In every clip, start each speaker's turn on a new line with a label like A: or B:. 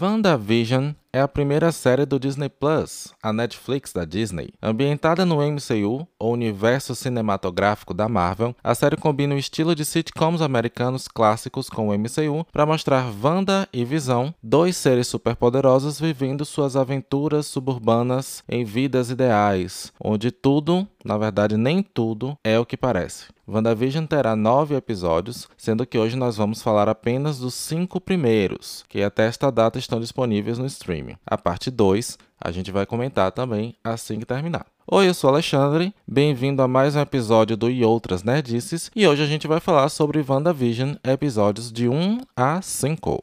A: WandaVision é a primeira série do Disney Plus, a Netflix da Disney. Ambientada no MCU, ou universo cinematográfico da Marvel, a série combina o estilo de sitcoms americanos clássicos com o MCU para mostrar Wanda e Visão, dois seres superpoderosos vivendo suas aventuras suburbanas em vidas ideais, onde tudo, na verdade nem tudo, é o que parece. WandaVision terá nove episódios, sendo que hoje nós vamos falar apenas dos cinco primeiros, que até esta data estão disponíveis no streaming. A parte 2 a gente vai comentar também assim que terminar. Oi, eu sou Alexandre, bem-vindo a mais um episódio do E Outras Nerdices, e hoje a gente vai falar sobre WandaVision, episódios de 1 a 5.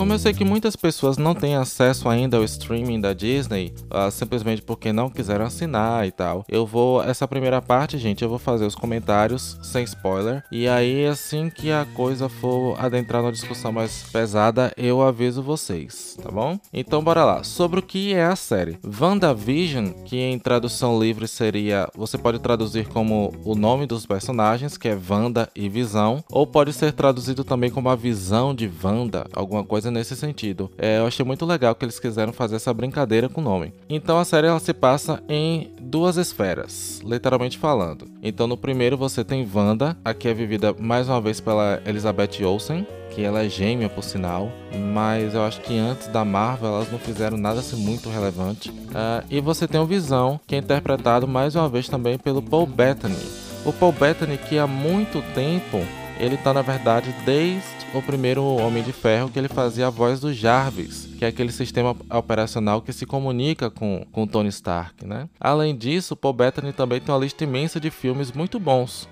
A: Como eu sei que muitas pessoas não têm acesso ainda ao streaming da Disney, uh, simplesmente porque não quiseram assinar e tal, eu vou. Essa primeira parte, gente, eu vou fazer os comentários sem spoiler. E aí, assim que a coisa for adentrar na discussão mais pesada, eu aviso vocês, tá bom? Então, bora lá. Sobre o que é a série: WandaVision, que em tradução livre seria. Você pode traduzir como o nome dos personagens, que é Wanda e Visão, ou pode ser traduzido também como a visão de Wanda, alguma coisa nesse sentido. É, eu achei muito legal que eles quiseram fazer essa brincadeira com o nome. Então a série ela se passa em duas esferas, literalmente falando. Então no primeiro você tem Wanda, aqui é vivida mais uma vez pela Elizabeth Olsen, que ela é gêmea por sinal, mas eu acho que antes da Marvel elas não fizeram nada assim muito relevante. Uh, e você tem o Visão, que é interpretado mais uma vez também pelo Paul Bettany. O Paul Bettany que há muito tempo ele tá na verdade desde o primeiro Homem de Ferro que ele fazia a voz do Jarvis, que é aquele sistema operacional que se comunica com, com Tony Stark, né? Além disso, Paul Bettany também tem uma lista imensa de filmes muito bons,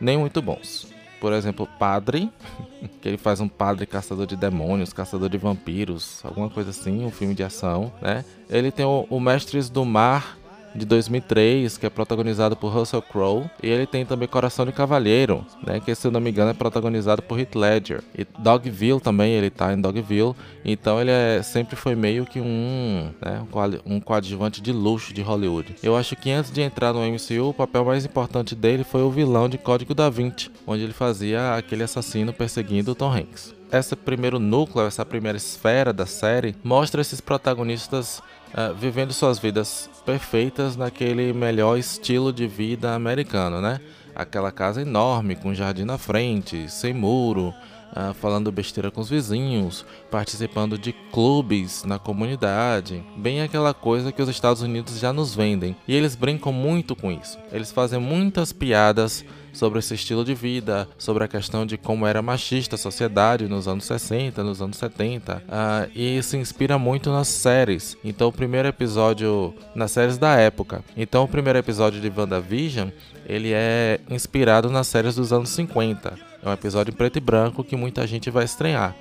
A: nem muito bons. Por exemplo, Padre, que ele faz um padre caçador de demônios, caçador de vampiros, alguma coisa assim, um filme de ação, né? Ele tem o, o Mestres do Mar, de 2003, que é protagonizado por Russell Crowe, e ele tem também Coração de Cavalheiro, né, que se eu não me engano é protagonizado por Heath Ledger. E Dogville também, ele tá em Dogville, então ele é, sempre foi meio que um, né, um coadjuvante de luxo de Hollywood. Eu acho que antes de entrar no MCU, o papel mais importante dele foi o vilão de Código da Vinci, onde ele fazia aquele assassino perseguindo Tom Hanks esse primeiro núcleo, essa primeira esfera da série, mostra esses protagonistas uh, vivendo suas vidas perfeitas naquele melhor estilo de vida americano, né? Aquela casa enorme, com jardim na frente, sem muro, uh, falando besteira com os vizinhos, participando de clubes na comunidade, bem aquela coisa que os Estados Unidos já nos vendem. E eles brincam muito com isso. Eles fazem muitas piadas sobre esse estilo de vida, sobre a questão de como era machista a sociedade nos anos 60, nos anos 70, uh, ah, e se inspira muito nas séries. Então, o primeiro episódio, nas séries da época. Então, o primeiro episódio de WandaVision, ele é inspirado nas séries dos anos 50. É um episódio em preto e branco que muita gente vai estranhar.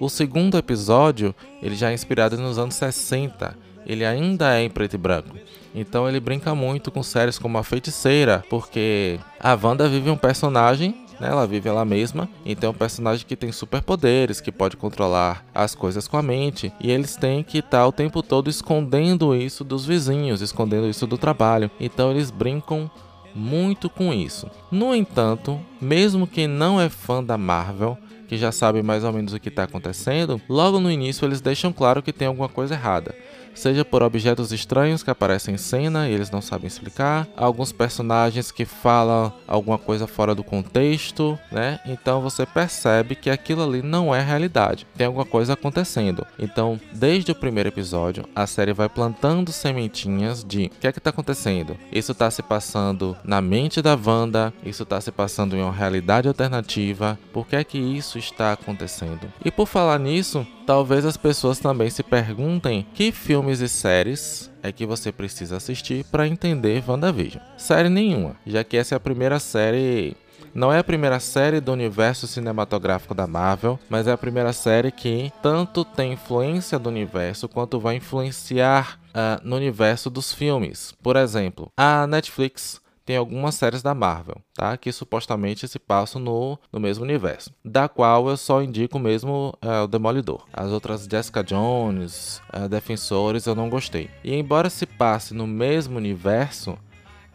A: O segundo episódio, ele já é inspirado nos anos 60 ele ainda é em preto e branco. Então ele brinca muito com séries como A Feiticeira, porque a Wanda vive um personagem né, ela vive ela mesma, então é um personagem que tem superpoderes, que pode controlar as coisas com a mente, e eles têm que estar o tempo todo escondendo isso dos vizinhos, escondendo isso do trabalho. Então eles brincam muito com isso. No entanto, mesmo quem não é fã da Marvel, que já sabe mais ou menos o que está acontecendo, logo no início eles deixam claro que tem alguma coisa errada seja por objetos estranhos que aparecem em cena e eles não sabem explicar, alguns personagens que falam alguma coisa fora do contexto, né? Então você percebe que aquilo ali não é realidade, tem alguma coisa acontecendo. Então, desde o primeiro episódio, a série vai plantando sementinhas de o que é que tá acontecendo. Isso tá se passando na mente da Wanda, isso tá se passando em uma realidade alternativa, por que é que isso está acontecendo? E por falar nisso, talvez as pessoas também se perguntem que filme filmes e séries é que você precisa assistir para entender WandaVision? Série nenhuma, já que essa é a primeira série não é a primeira série do universo cinematográfico da Marvel, mas é a primeira série que tanto tem influência do universo quanto vai influenciar uh, no universo dos filmes. Por exemplo, a Netflix tem algumas séries da Marvel, tá? Que supostamente se passam no, no mesmo universo. Da qual eu só indico mesmo é, o Demolidor. As outras Jessica Jones, é, Defensores, eu não gostei. E embora se passe no mesmo universo,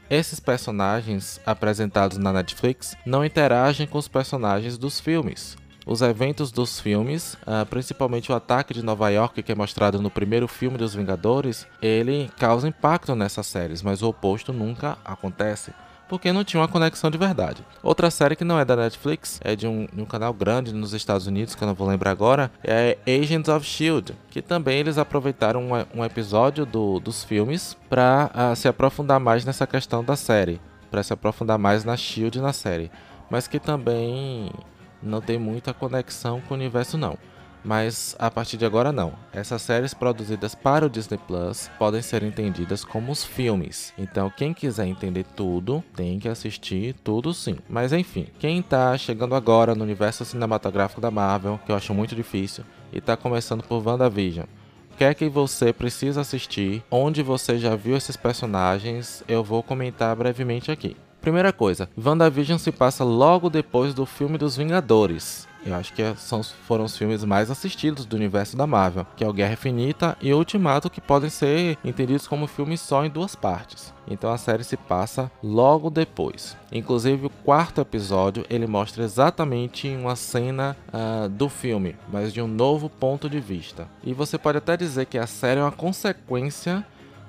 A: esses personagens apresentados na Netflix não interagem com os personagens dos filmes. Os eventos dos filmes, uh, principalmente o ataque de Nova York, que é mostrado no primeiro filme dos Vingadores, ele causa impacto nessas séries, mas o oposto nunca acontece porque não tinha uma conexão de verdade. Outra série que não é da Netflix, é de um, de um, canal grande nos Estados Unidos, que eu não vou lembrar agora, é Agents of Shield, que também eles aproveitaram um, um episódio do, dos filmes para uh, se aprofundar mais nessa questão da série, para se aprofundar mais na Shield na série, mas que também não tem muita conexão com o universo não. Mas a partir de agora não. Essas séries produzidas para o Disney Plus podem ser entendidas como os filmes. Então quem quiser entender tudo, tem que assistir tudo sim. Mas enfim, quem tá chegando agora no universo cinematográfico da Marvel, que eu acho muito difícil, e tá começando por WandaVision, que é que você precisa assistir, onde você já viu esses personagens, eu vou comentar brevemente aqui. Primeira coisa, WandaVision se passa logo depois do filme dos Vingadores. Eu acho que são, foram os filmes mais assistidos do universo da Marvel, que é o Guerra Infinita e o Ultimato, que podem ser entendidos como filmes só em duas partes. Então a série se passa logo depois. Inclusive o quarto episódio ele mostra exatamente uma cena uh, do filme, mas de um novo ponto de vista. E você pode até dizer que a série é uma consequência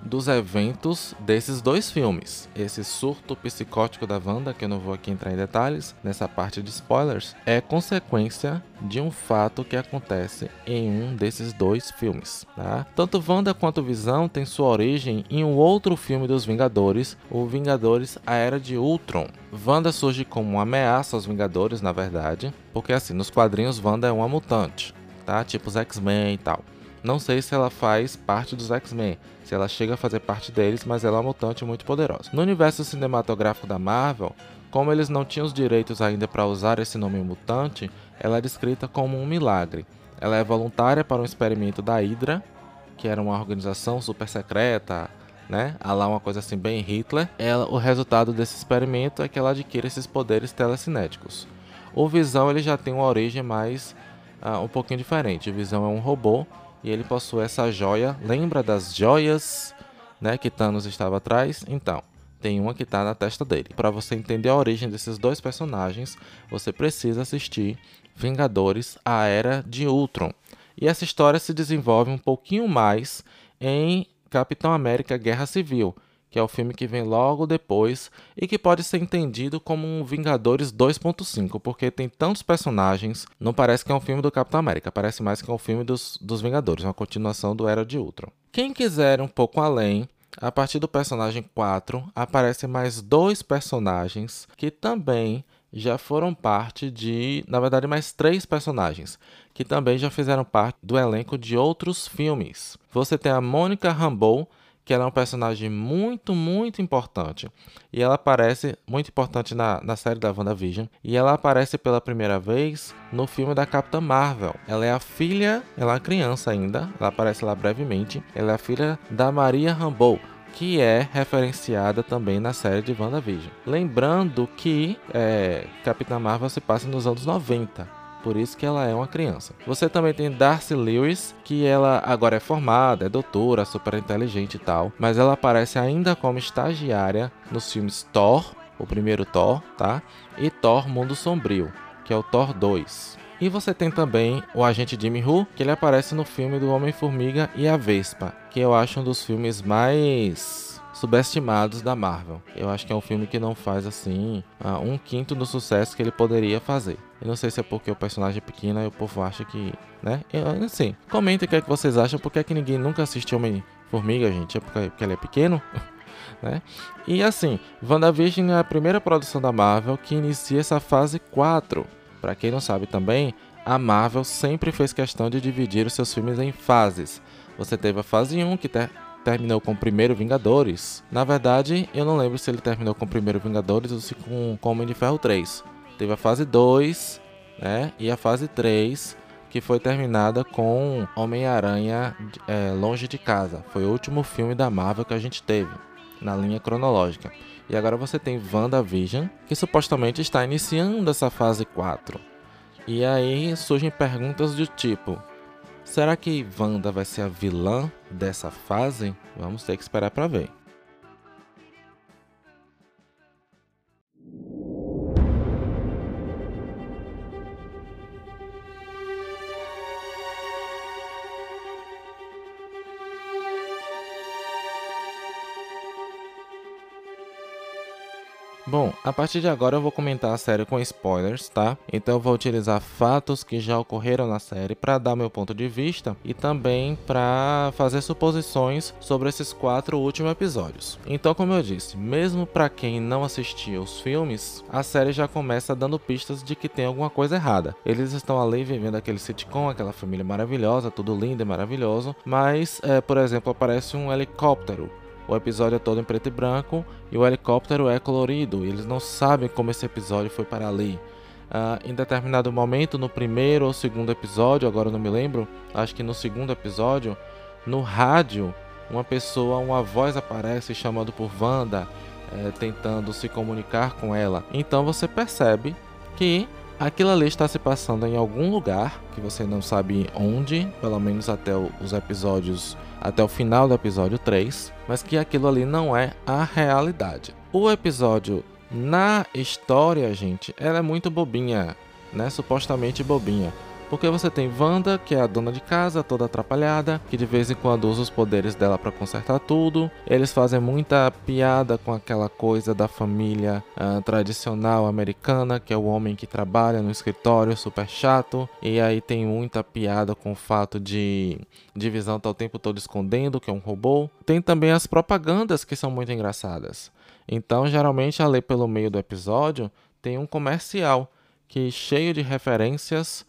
A: dos eventos desses dois filmes. Esse surto psicótico da Wanda, que eu não vou aqui entrar em detalhes nessa parte de spoilers, é consequência de um fato que acontece em um desses dois filmes. Tá? Tanto Wanda quanto Visão têm sua origem em um outro filme dos Vingadores, o Vingadores A Era de Ultron. Wanda surge como uma ameaça aos Vingadores, na verdade, porque assim, nos quadrinhos Wanda é uma mutante, tá? Tipo os X-Men e tal. Não sei se ela faz parte dos X-Men, se ela chega a fazer parte deles, mas ela é uma mutante muito poderosa. No universo cinematográfico da Marvel, como eles não tinham os direitos ainda para usar esse nome mutante, ela é descrita como um milagre. Ela é voluntária para um experimento da Hydra, que era uma organização super secreta, né? A lá uma coisa assim bem Hitler. Ela, o resultado desse experimento é que ela adquire esses poderes telecinéticos. O Visão ele já tem uma origem mais uh, um pouquinho diferente. O Visão é um robô e ele possui essa joia. Lembra das joias né, que Thanos estava atrás? Então, tem uma que está na testa dele. Para você entender a origem desses dois personagens, você precisa assistir Vingadores: A Era de Ultron. E essa história se desenvolve um pouquinho mais em Capitão América Guerra Civil, que é o filme que vem logo depois e que pode ser entendido como um Vingadores 2.5, porque tem tantos personagens, não parece que é um filme do Capitão América, parece mais que é um filme dos, dos Vingadores, uma continuação do Era de Ultron. Quem quiser um pouco além, a partir do personagem 4, aparecem mais dois personagens que também já foram parte de, na verdade, mais três personagens que também já fizeram parte do elenco de outros filmes. Você tem a Mônica Rambeau, que ela é um personagem muito, muito importante. E ela aparece, muito importante na, na série da WandaVision, e ela aparece pela primeira vez no filme da Capitã Marvel. Ela é a filha, ela é uma criança ainda, ela aparece lá brevemente, ela é a filha da Maria Rambeau, que é referenciada também na série de WandaVision. Lembrando que é, Capitã Marvel se passa nos anos 90, por isso que ela é uma criança. Você também tem Darcy Lewis, que ela agora é formada, é doutora, super inteligente e tal, mas ela aparece ainda como estagiária nos filmes Thor, o primeiro Thor, tá? E Thor Mundo Sombrio, que é o Thor 2. E você tem também o agente Jimmy Who, que ele aparece no filme do Homem-Formiga e a Vespa, que eu acho um dos filmes mais subestimados da Marvel. Eu acho que é um filme que não faz assim uh, um quinto do sucesso que ele poderia fazer. Eu não sei se é porque o personagem é pequeno e o povo acha que, né? Eu, assim, comentem o que, é que vocês acham, porque é que ninguém nunca assistiu Homem-Formiga, gente? É porque, porque ele é pequeno? né? E assim, WandaVision é a primeira produção da Marvel que inicia essa fase 4. Para quem não sabe também, a Marvel sempre fez questão de dividir os seus filmes em fases Você teve a fase 1, que terminou com o primeiro Vingadores. Na verdade, eu não lembro se ele terminou com o primeiro Vingadores ou se com, com Homem de Ferro 3. Teve a fase 2, né? E a fase 3, que foi terminada com Homem-Aranha é, Longe de Casa. Foi o último filme da Marvel que a gente teve na linha cronológica. E agora você tem WandaVision, que supostamente está iniciando essa fase 4. E aí surgem perguntas do tipo: será que Wanda vai ser a vilã dessa fase? Vamos ter que esperar para ver. Bom, a partir de agora eu vou comentar a série com spoilers, tá? Então eu vou utilizar fatos que já ocorreram na série para dar meu ponto de vista e também para fazer suposições sobre esses quatro últimos episódios. Então, como eu disse, mesmo para quem não assistiu os filmes, a série já começa dando pistas de que tem alguma coisa errada. Eles estão ali vivendo aquele sitcom, aquela família maravilhosa, tudo lindo e maravilhoso, mas, é, por exemplo, aparece um helicóptero o episódio é todo em preto e branco e o helicóptero é colorido. Eles não sabem como esse episódio foi para ali. Uh, em determinado momento, no primeiro ou segundo episódio, agora não me lembro, acho que no segundo episódio, no rádio, uma pessoa, uma voz aparece chamando por Wanda, é, tentando se comunicar com ela. Então você percebe que aquilo ali está se passando em algum lugar que você não sabe onde, pelo menos até os episódios até o final do episódio 3, mas que aquilo ali não é a realidade. O episódio na história, gente, ela é muito bobinha, né? Supostamente bobinha. Porque você tem Wanda, que é a dona de casa, toda atrapalhada, que de vez em quando usa os poderes dela para consertar tudo. Eles fazem muita piada com aquela coisa da família uh, tradicional americana, que é o homem que trabalha no escritório, super chato. E aí tem muita piada com o fato de divisão tá o tempo todo escondendo que é um robô. Tem também as propagandas que são muito engraçadas. Então, geralmente, ali pelo meio do episódio, tem um comercial que cheio de referências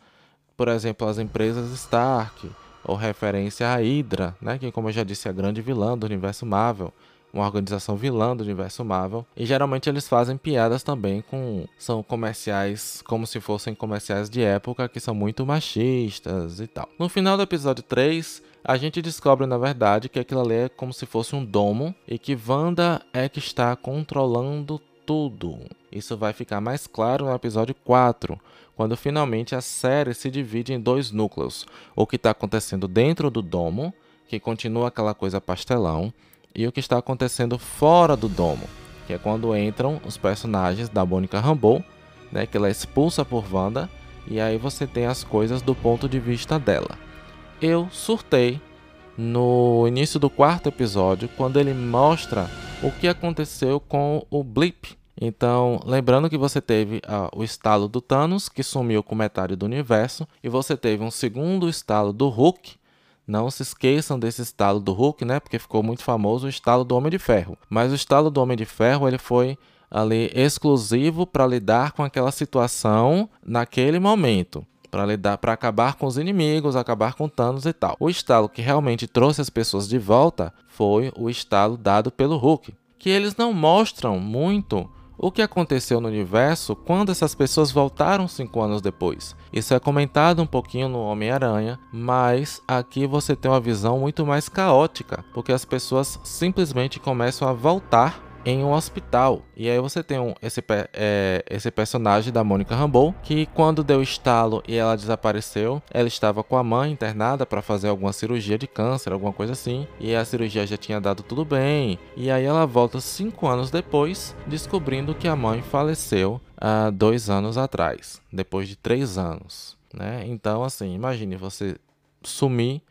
A: por exemplo, as empresas Stark, ou referência à Hydra, né, que como eu já disse é a grande vilã do universo Marvel, uma organização vilã do universo Marvel, e geralmente eles fazem piadas também com são comerciais como se fossem comerciais de época que são muito machistas e tal. No final do episódio 3, a gente descobre na verdade que aquilo ali é como se fosse um domo e que Wanda é que está controlando tudo. Isso vai ficar mais claro no episódio 4, quando finalmente a série se divide em dois núcleos: o que está acontecendo dentro do domo, que continua aquela coisa pastelão, e o que está acontecendo fora do domo, que é quando entram os personagens da Mônica Rambeau, né, que ela é expulsa por Wanda, e aí você tem as coisas do ponto de vista dela. Eu surtei no início do quarto episódio, quando ele mostra o que aconteceu com o Blip, então, lembrando que você teve ah, o estalo do Thanos, que sumiu com metade do universo, e você teve um segundo estalo do Hulk. Não se esqueçam desse estalo do Hulk, né? Porque ficou muito famoso o estalo do Homem de Ferro. Mas o estalo do Homem de Ferro, ele foi ali exclusivo para lidar com aquela situação naquele momento para lidar para acabar com os inimigos, acabar com Thanos e tal. O estalo que realmente trouxe as pessoas de volta foi o estalo dado pelo Hulk, que eles não mostram muito o que aconteceu no universo quando essas pessoas voltaram cinco anos depois. Isso é comentado um pouquinho no Homem-Aranha, mas aqui você tem uma visão muito mais caótica, porque as pessoas simplesmente começam a voltar em um hospital. E aí você tem um, esse, é, esse personagem da Mônica Rambeau, que quando deu estalo e ela desapareceu, ela estava com a mãe internada para fazer alguma cirurgia de câncer, alguma coisa assim. E a cirurgia já tinha dado tudo bem. E aí ela volta cinco anos depois, descobrindo que a mãe faleceu há dois anos atrás, depois de três anos. Né? Então, assim, imagine você sumir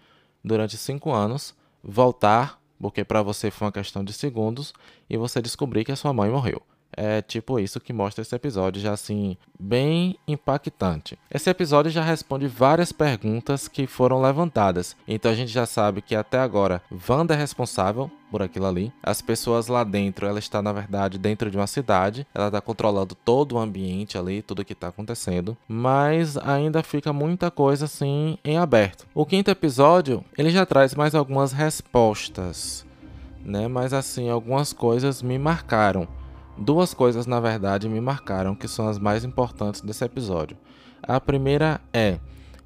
A: durante cinco anos, voltar porque para você foi uma questão de segundos e você descobrir que a sua mãe morreu. É tipo isso que mostra esse episódio, já assim, bem impactante. Esse episódio já responde várias perguntas que foram levantadas. Então a gente já sabe que até agora Wanda é responsável por aquilo ali. As pessoas lá dentro, ela está na verdade dentro de uma cidade, ela está controlando todo o ambiente ali, tudo que está acontecendo, mas ainda fica muita coisa assim em aberto. O quinto episódio, ele já traz mais algumas respostas, né? Mas assim, algumas coisas me marcaram. Duas coisas, na verdade, me marcaram que são as mais importantes desse episódio. A primeira é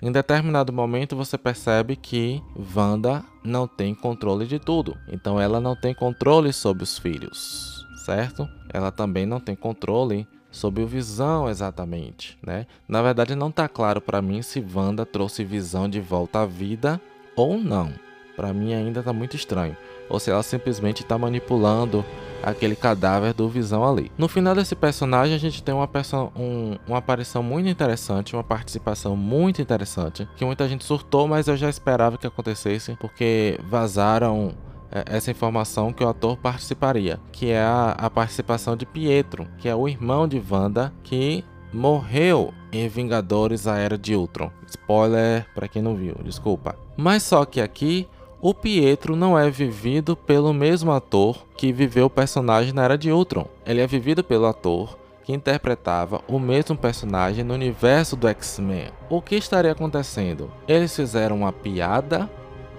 A: em determinado momento você percebe que Wanda não tem controle de tudo. Então ela não tem controle sobre os filhos, certo? Ela também não tem controle sobre o Visão exatamente, né? Na verdade não está claro para mim se Wanda trouxe Visão de volta à vida ou não. Para mim ainda está muito estranho. Ou se ela simplesmente está manipulando aquele cadáver do Visão ali. No final desse personagem, a gente tem uma, um, uma aparição muito interessante, uma participação muito interessante, que muita gente surtou, mas eu já esperava que acontecesse, porque vazaram é, essa informação que o ator participaria, que é a, a participação de Pietro, que é o irmão de Wanda, que morreu em Vingadores A Era de Ultron. Spoiler para quem não viu, desculpa. Mas só que aqui o Pietro não é vivido pelo mesmo ator que viveu o personagem na Era de Ultron. Ele é vivido pelo ator que interpretava o mesmo personagem no universo do X-Men. O que estaria acontecendo? Eles fizeram uma piada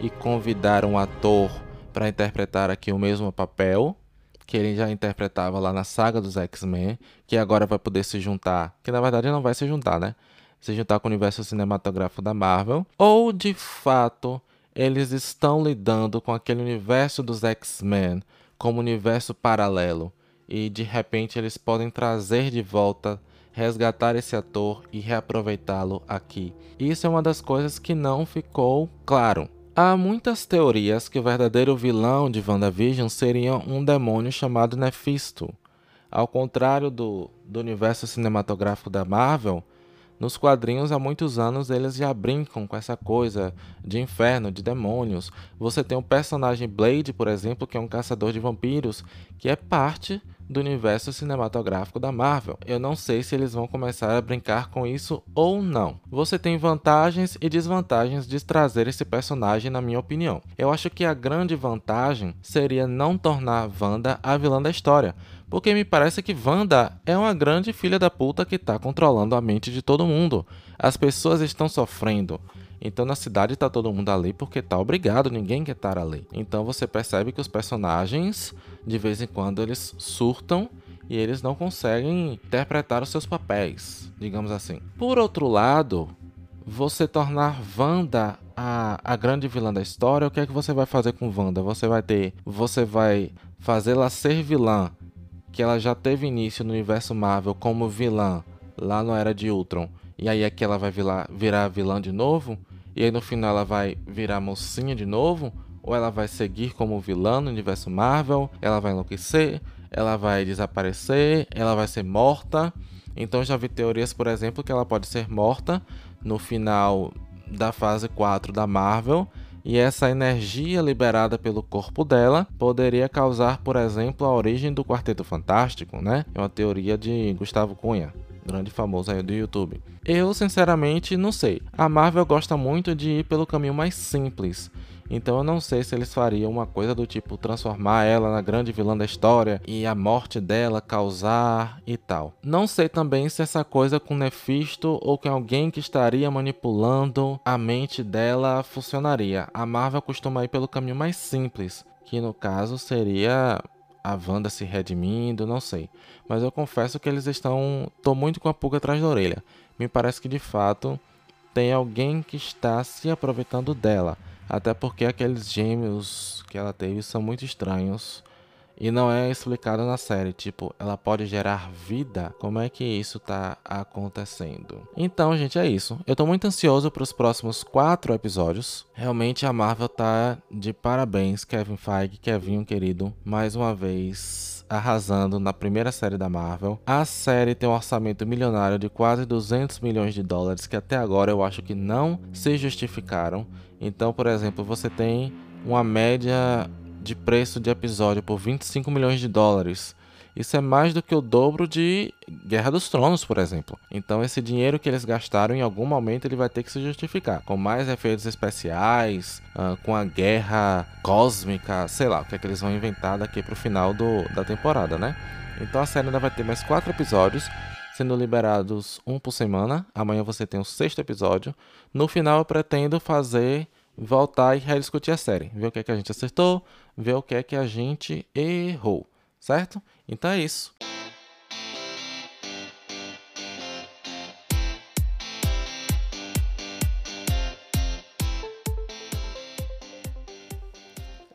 A: e convidaram o ator para interpretar aqui o mesmo papel que ele já interpretava lá na saga dos X-Men, que agora vai poder se juntar, que na verdade não vai se juntar, né? Se juntar com o universo cinematográfico da Marvel, ou de fato eles estão lidando com aquele universo dos X-Men como universo paralelo e de repente eles podem trazer de volta, resgatar esse ator e reaproveitá-lo aqui. Isso é uma das coisas que não ficou claro. Há muitas teorias que o verdadeiro vilão de WandaVision seria um demônio chamado Nefisto. Ao contrário do, do universo cinematográfico da Marvel, nos quadrinhos, há muitos anos, eles já brincam com essa coisa de inferno, de demônios. Você tem o personagem Blade, por exemplo, que é um caçador de vampiros, que é parte do universo cinematográfico da Marvel. Eu não sei se eles vão começar a brincar com isso ou não. Você tem vantagens e desvantagens de trazer esse personagem, na minha opinião. Eu acho que a grande vantagem seria não tornar Wanda a vilã da história, porque me parece que Wanda é uma grande filha da puta que está controlando a mente de todo mundo. As pessoas estão sofrendo. Então na cidade tá todo mundo ali porque tá obrigado, ninguém quer estar ali. Então você percebe que os personagens, de vez em quando, eles surtam e eles não conseguem interpretar os seus papéis, digamos assim. Por outro lado, você tornar Wanda a, a grande vilã da história, o que é que você vai fazer com Wanda? Você vai ter. Você vai fazê-la ser vilã que ela já teve início no universo Marvel como vilã lá no Era de Ultron, e aí aqui ela vai virar, virar vilã de novo, e aí no final ela vai virar mocinha de novo, ou ela vai seguir como vilã no universo Marvel, ela vai enlouquecer, ela vai desaparecer, ela vai ser morta. Então já vi teorias, por exemplo, que ela pode ser morta no final da fase 4 da Marvel e essa energia liberada pelo corpo dela poderia causar, por exemplo, a origem do Quarteto Fantástico, né? É uma teoria de Gustavo Cunha, grande famoso aí do YouTube. Eu, sinceramente, não sei. A Marvel gosta muito de ir pelo caminho mais simples. Então eu não sei se eles fariam uma coisa do tipo transformar ela na grande vilã da história e a morte dela causar e tal. Não sei também se essa coisa com Nefisto ou com alguém que estaria manipulando a mente dela funcionaria. A Marvel costuma ir pelo caminho mais simples, que no caso seria a Wanda se redimindo, não sei. Mas eu confesso que eles estão. tô muito com a pulga atrás da orelha. Me parece que de fato tem alguém que está se aproveitando dela. Até porque aqueles gêmeos que ela teve são muito estranhos. E não é explicado na série, tipo, ela pode gerar vida? Como é que isso tá acontecendo? Então, gente, é isso. Eu tô muito ansioso para os próximos quatro episódios. Realmente a Marvel tá de parabéns, Kevin Feige, Kevin querido, mais uma vez arrasando na primeira série da Marvel. A série tem um orçamento milionário de quase 200 milhões de dólares, que até agora eu acho que não se justificaram. Então, por exemplo, você tem uma média de preço de episódio por 25 milhões de dólares. Isso é mais do que o dobro de Guerra dos Tronos, por exemplo. Então esse dinheiro que eles gastaram em algum momento ele vai ter que se justificar, com mais efeitos especiais, uh, com a guerra cósmica, sei lá, o que é que eles vão inventar daqui pro final do, da temporada, né? Então a série ainda vai ter mais quatro episódios, sendo liberados um por semana. Amanhã você tem o sexto episódio. No final eu pretendo fazer voltar e rediscutir a série, ver o que é que a gente acertou, ver o que é que a gente errou, certo? Então é isso.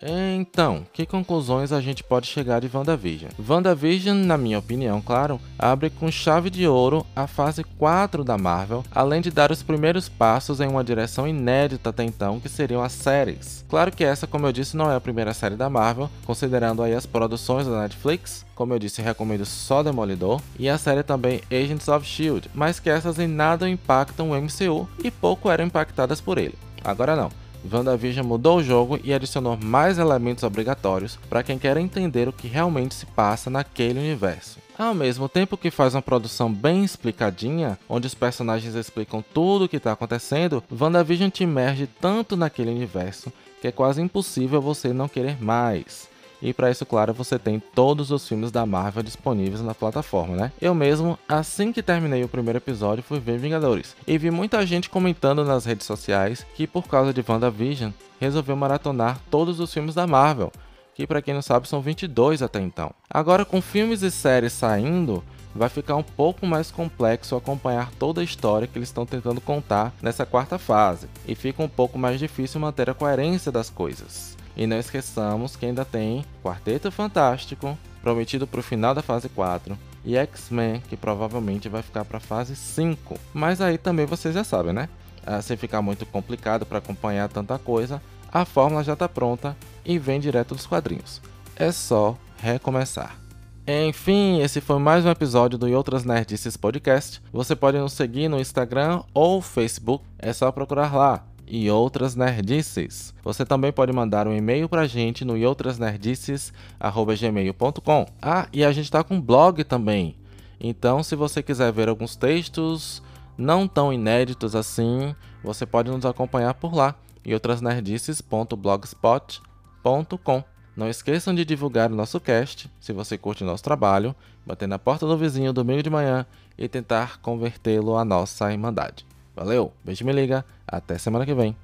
A: Então, que conclusões a gente pode chegar de WandaVision? WandaVision, na minha opinião, claro, abre com chave de ouro a fase 4 da Marvel, além de dar os primeiros passos em uma direção inédita até então, que seriam as séries. Claro que essa, como eu disse, não é a primeira série da Marvel, considerando aí as produções da Netflix, como eu disse, recomendo só Demolidor, e a série também Agents of S.H.I.E.L.D., mas que essas em nada impactam o MCU e pouco eram impactadas por ele. Agora não. WandaVision mudou o jogo e adicionou mais elementos obrigatórios para quem quer entender o que realmente se passa naquele universo. Ao mesmo tempo que faz uma produção bem explicadinha, onde os personagens explicam tudo o que está acontecendo, WandaVision te emerge tanto naquele universo que é quase impossível você não querer mais. E para isso, claro, você tem todos os filmes da Marvel disponíveis na plataforma, né? Eu mesmo, assim que terminei o primeiro episódio, fui ver Vingadores. E vi muita gente comentando nas redes sociais que por causa de WandaVision, resolveu maratonar todos os filmes da Marvel, que para quem não sabe são 22 até então. Agora com filmes e séries saindo, vai ficar um pouco mais complexo acompanhar toda a história que eles estão tentando contar nessa quarta fase, e fica um pouco mais difícil manter a coerência das coisas. E não esqueçamos que ainda tem Quarteto Fantástico, prometido para o final da fase 4, e X-Men, que provavelmente vai ficar para a fase 5. Mas aí também vocês já sabem, né? Ah, se ficar muito complicado para acompanhar tanta coisa, a fórmula já está pronta e vem direto dos quadrinhos. É só recomeçar. Enfim, esse foi mais um episódio do E Outras Nerdices Podcast. Você pode nos seguir no Instagram ou Facebook, é só procurar lá e outras nerdices. Você também pode mandar um e-mail pra gente no outrasnerdices@gmail.com. Ah, e a gente tá com blog também. Então, se você quiser ver alguns textos não tão inéditos assim, você pode nos acompanhar por lá, em outrasnerdices.blogspot.com. Não esqueçam de divulgar o nosso cast, se você curte o nosso trabalho, bater na porta do vizinho domingo de manhã e tentar convertê-lo à nossa irmandade. Valeu, beijo me liga, até semana que vem.